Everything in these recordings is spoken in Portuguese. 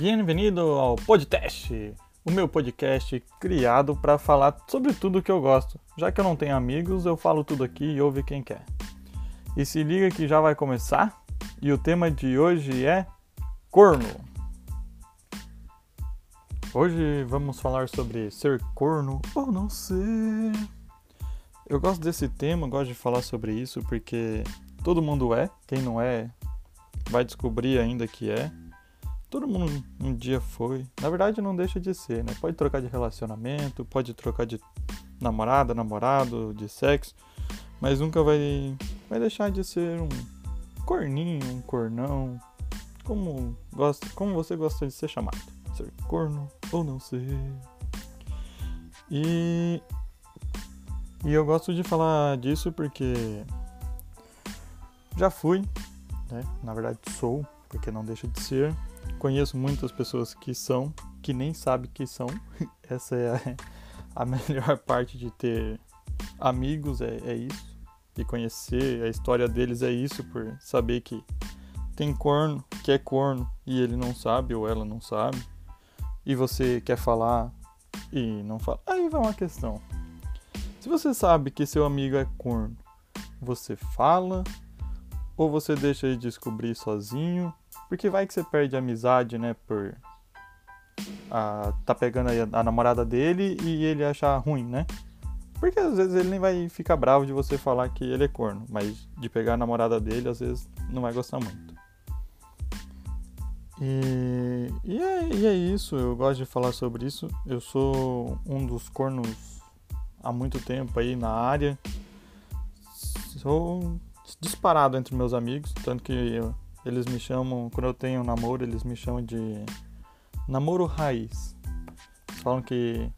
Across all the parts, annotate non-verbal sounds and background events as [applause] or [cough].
Bem-vindo ao podcast, o meu podcast criado para falar sobre tudo que eu gosto. Já que eu não tenho amigos, eu falo tudo aqui e ouve quem quer. E se liga que já vai começar, e o tema de hoje é corno. Hoje vamos falar sobre ser corno ou não ser. Eu gosto desse tema, gosto de falar sobre isso porque todo mundo é, quem não é vai descobrir ainda que é. Todo mundo um dia foi. Na verdade, não deixa de ser, né? Pode trocar de relacionamento, pode trocar de namorada, namorado, de sexo, mas nunca vai, vai deixar de ser um corninho, um cornão, como, gosta, como você gosta de ser chamado. Ser corno ou não ser. E, e eu gosto de falar disso porque já fui, né? Na verdade sou, porque não deixa de ser. Conheço muitas pessoas que são, que nem sabem que são. [laughs] Essa é a, a melhor [laughs] parte de ter amigos, é, é isso. E conhecer a história deles é isso, por saber que tem corno, que é corno, e ele não sabe ou ela não sabe. E você quer falar e não fala. Aí vai uma questão. Se você sabe que seu amigo é corno, você fala ou você deixa ele descobrir sozinho porque vai que você perde a amizade, né? Por a, tá pegando a, a namorada dele e ele achar ruim, né? Porque às vezes ele nem vai ficar bravo de você falar que ele é corno, mas de pegar a namorada dele, às vezes não vai gostar muito. E, e, é, e é isso, eu gosto de falar sobre isso. Eu sou um dos cornos há muito tempo aí na área. Sou disparado entre meus amigos, tanto que eu, eles me chamam, quando eu tenho namoro, eles me chamam de namoro raiz. Eles falam que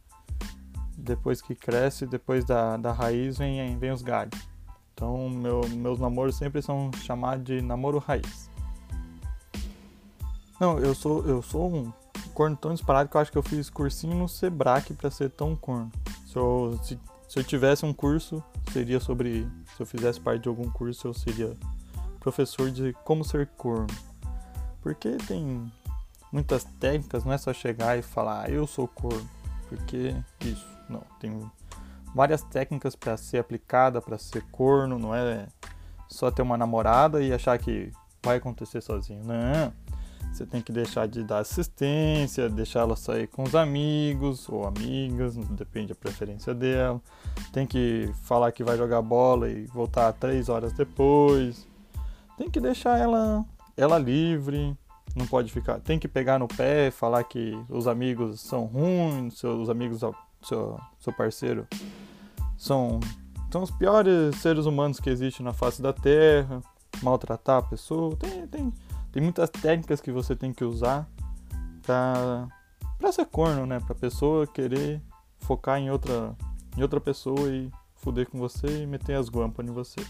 depois que cresce, depois da, da raiz, vem, vem os galhos. Então, meu, meus namoros sempre são chamados de namoro raiz. Não, eu sou, eu sou um corno tão disparado que eu acho que eu fiz cursinho no Sebrae para ser tão corno. Se eu, se, se eu tivesse um curso, seria sobre. Se eu fizesse parte de algum curso, eu seria professor de como ser corno. Porque tem muitas técnicas, não é só chegar e falar, ah, eu sou corno. Porque isso, não. Tem várias técnicas para ser aplicada para ser corno, não é só ter uma namorada e achar que vai acontecer sozinho. Não. Você tem que deixar de dar assistência, deixar ela sair com os amigos ou amigas, depende da preferência dela. Tem que falar que vai jogar bola e voltar três horas depois tem que deixar ela, ela livre, não pode ficar, tem que pegar no pé, falar que os amigos são ruins, seus amigos, seu, seu parceiro são, são os piores seres humanos que existem na face da Terra, maltratar a pessoa, tem, tem, tem muitas técnicas que você tem que usar pra, pra ser corno, né, pra pessoa querer focar em outra, em outra pessoa e fuder com você e meter as guampas em você.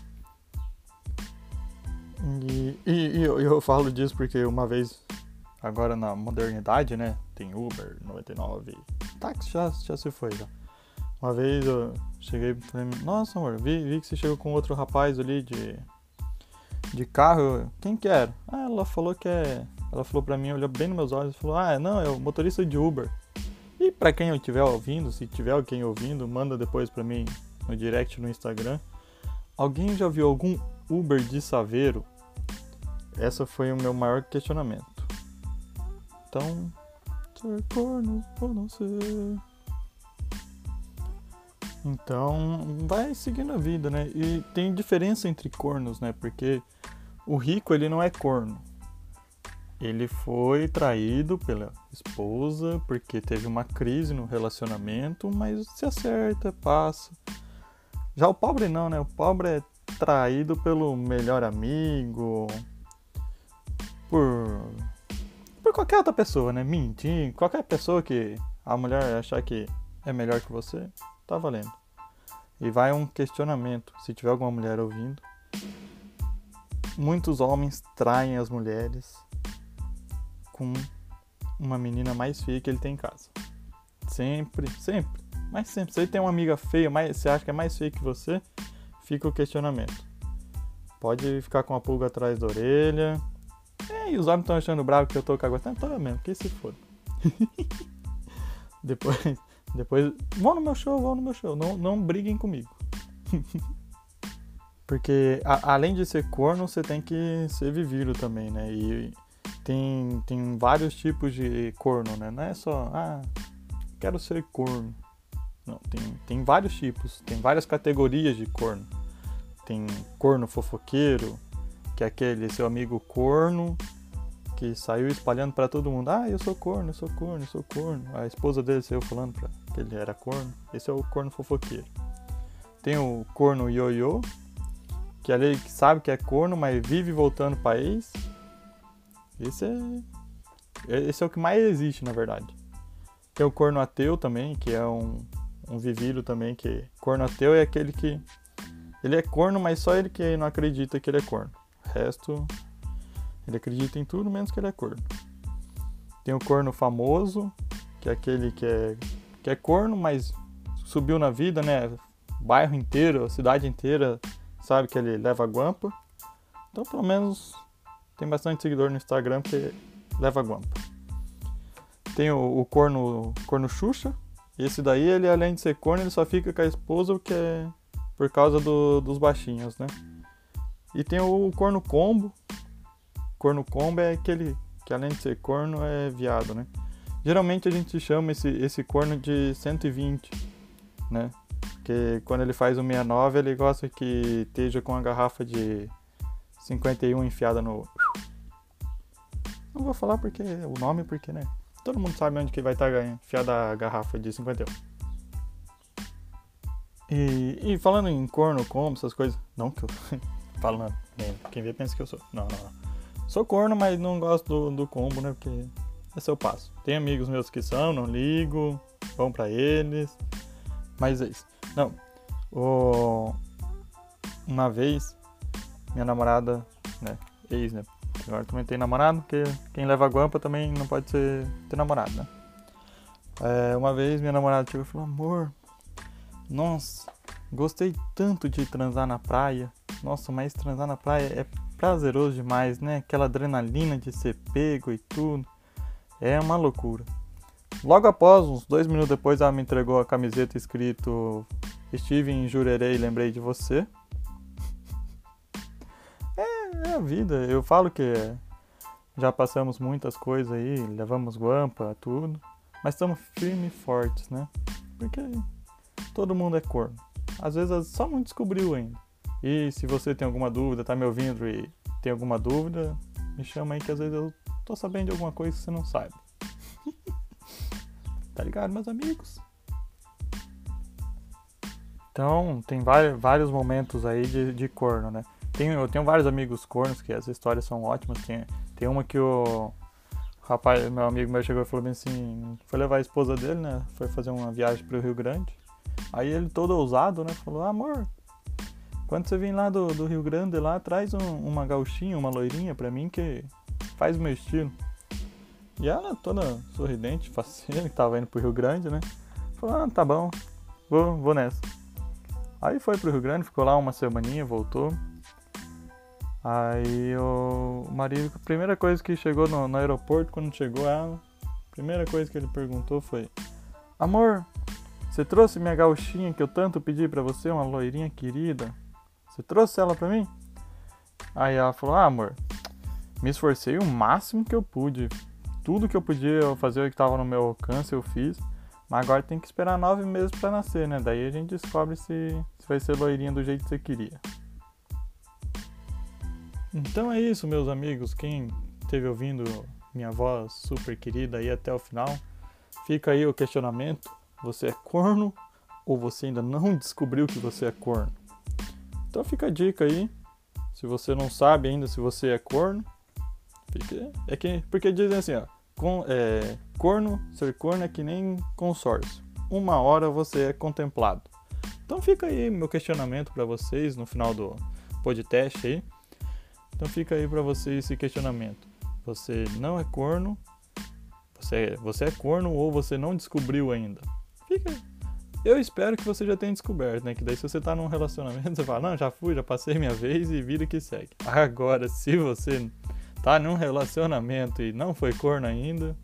E, e, e eu, eu, falo disso porque uma vez, agora na modernidade, né? Tem Uber 99, táxi já, já se foi já. Uma vez eu cheguei e falei, nossa amor, vi, vi que você chegou com outro rapaz ali de, de carro, quem que era? Ah, ela falou que é. Ela falou pra mim, olhou bem nos meus olhos e falou, ah, não, é o motorista de Uber. E pra quem eu estiver ouvindo, se tiver alguém ouvindo, manda depois pra mim no direct no Instagram. Alguém já viu algum Uber de Saveiro? Essa foi o meu maior questionamento. Então, ser corno ou não ser. Então, vai seguindo a vida, né? E tem diferença entre cornos, né? Porque o rico, ele não é corno. Ele foi traído pela esposa porque teve uma crise no relacionamento, mas se acerta, passa. Já o pobre não, né? O pobre é traído pelo melhor amigo, por por qualquer outra pessoa, né? Mentir, qualquer pessoa que a mulher achar que é melhor que você, tá valendo. E vai um questionamento, se tiver alguma mulher ouvindo. Muitos homens traem as mulheres com uma menina mais feia que ele tem em casa. Sempre, sempre. Mas sempre. Se ele tem uma amiga feia, mais, você acha que é mais feia que você, fica o questionamento. Pode ficar com a pulga atrás da orelha, E os homens estão achando bravo que eu tô caguetando? Tô mesmo, que se for. [laughs] depois, depois, vão no meu show, vão no meu show. Não, não briguem comigo. [laughs] Porque a, além de ser corno, você tem que ser vivido também, né? E tem, tem vários tipos de corno, né? Não é só, ah, quero ser corno. Não, tem, tem vários tipos, tem várias categorias de corno. Tem corno fofoqueiro, que é aquele seu amigo corno que saiu espalhando para todo mundo: "Ah, eu sou corno, eu sou corno, eu sou corno". A esposa dele saiu falando para que ele era corno. Esse é o corno fofoqueiro. Tem o corno ioiô, que ali sabe que é corno, mas vive voltando para ex. Esse é esse é o que mais existe, na verdade. Tem o corno ateu também, que é um um também que corno ateu é aquele que ele é corno, mas só ele que não acredita que ele é corno. O resto ele acredita em tudo menos que ele é corno. Tem o corno famoso, que é aquele que é que é corno, mas subiu na vida, né? Bairro inteiro, cidade inteira sabe que ele leva guampa. Então, pelo menos tem bastante seguidor no Instagram que leva guampa. Tem o, o corno corno Xuxa, esse daí, ele além de ser corno, ele só fica com a esposa que é por causa do, dos baixinhos, né? E tem o corno combo. Corno combo é aquele que além de ser corno é viado, né? Geralmente a gente chama esse, esse corno de 120, né? Porque quando ele faz o 69, ele gosta que esteja com a garrafa de 51 enfiada no. Não vou falar porque o nome, porque, né? Todo mundo sabe onde que vai estar tá enfiada a garrafa de 51. E, e falando em corno, como, essas coisas. Não que eu. [laughs] falando. Quem vê pensa que eu sou. Não, não, não. Sou corno, mas não gosto do, do combo, né? Porque esse é o passo. Tem amigos meus que são, não ligo. Vão pra eles. Mas é isso. Não. O... Uma vez, minha namorada, né? Ex, né? Agora também tem namorado, porque quem leva guampa também não pode ser, ter namorado, né? É, uma vez minha namorada chegou e falou: Amor, nossa, gostei tanto de transar na praia. Nossa, mas transar na praia é prazeroso demais, né? Aquela adrenalina de ser pego e tudo. É uma loucura. Logo após, uns dois minutos depois, ela me entregou a camiseta escrito Estive em Jurerê e lembrei de você é a vida. Eu falo que já passamos muitas coisas aí, levamos guampa, tudo. Mas estamos firmes e fortes, né? Porque todo mundo é corno. Às vezes só não descobriu ainda. E se você tem alguma dúvida, tá me ouvindo e tem alguma dúvida, me chama aí que às vezes eu tô sabendo de alguma coisa que você não sabe. [laughs] tá ligado, meus amigos? Então, tem vários momentos aí de, de corno, né? tenho, eu tenho vários amigos cornos que as histórias são ótimas. Tem, tem uma que o rapaz, meu amigo meu chegou e falou assim, foi levar a esposa dele, né? Foi fazer uma viagem para o Rio Grande. Aí ele todo ousado, né? Falou, amor, quando você vem lá do, do Rio Grande, lá traz um, uma gauchinha, uma loirinha para mim que faz o meu estilo. E ela, toda sorridente, faceira, [laughs] que tava indo pro Rio Grande, né? Falou, ah, tá bom, vou, vou nessa. Aí foi pro Rio Grande, ficou lá uma semaninha, voltou. Aí o marido, a primeira coisa que chegou no, no aeroporto, quando chegou ela, a primeira coisa que ele perguntou foi: Amor, você trouxe minha gauchinha que eu tanto pedi para você, uma loirinha querida? Você trouxe ela para mim? Aí ela falou: Ah, amor, me esforcei o máximo que eu pude. Tudo que eu podia fazer que estava no meu alcance eu fiz. Mas agora tem que esperar nove meses para nascer, né? Daí a gente descobre se, se vai ser loirinha do jeito que você queria. Então é isso, meus amigos. Quem esteve ouvindo minha voz super querida aí até o final, fica aí o questionamento: você é corno ou você ainda não descobriu que você é corno? Então fica a dica aí. Se você não sabe ainda se você é corno, fica, é que porque dizem assim, ó, com, é, corno, ser corno é que nem consórcio. Uma hora você é contemplado. Então fica aí meu questionamento para vocês no final do podcast aí. Então fica aí para você esse questionamento. Você não é corno? Você, você é corno ou você não descobriu ainda? Fica aí. Eu espero que você já tenha descoberto, né? Que daí se você tá num relacionamento, [laughs] você fala, não, já fui, já passei minha vez e vida que segue. Agora, se você tá num relacionamento e não foi corno ainda.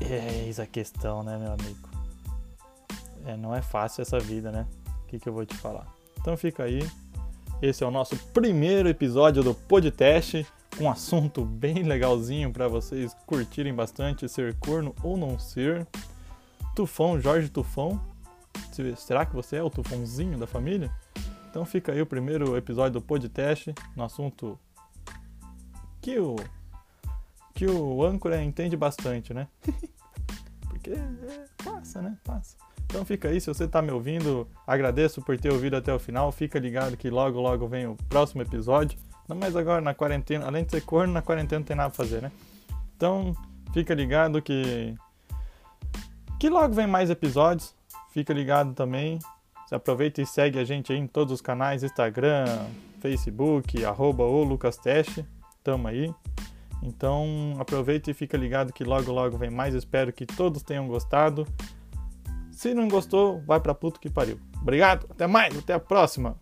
Eis a questão, né, meu amigo? É, não é fácil essa vida, né? O que, que eu vou te falar? Então fica aí. Esse é o nosso primeiro episódio do podcast, um assunto bem legalzinho para vocês curtirem bastante, ser corno ou não ser. Tufão, Jorge Tufão. Será que você é o tufãozinho da família? Então fica aí o primeiro episódio do podcast no assunto que o que o âncora entende bastante, né? [laughs] Porque é, passa, né? Passa. Então fica aí, se você está me ouvindo, agradeço por ter ouvido até o final. Fica ligado que logo, logo vem o próximo episódio. Não mais agora na quarentena, além de ser corno, na quarentena não tem nada pra fazer, né? Então fica ligado que. Que logo vem mais episódios. Fica ligado também Aproveita e segue a gente aí em todos os canais, Instagram, Facebook, arroba o LucasTeste. Tamo aí. Então aproveita e fica ligado que logo logo vem mais. Espero que todos tenham gostado. Se não gostou, vai pra puto que pariu. Obrigado, até mais, até a próxima.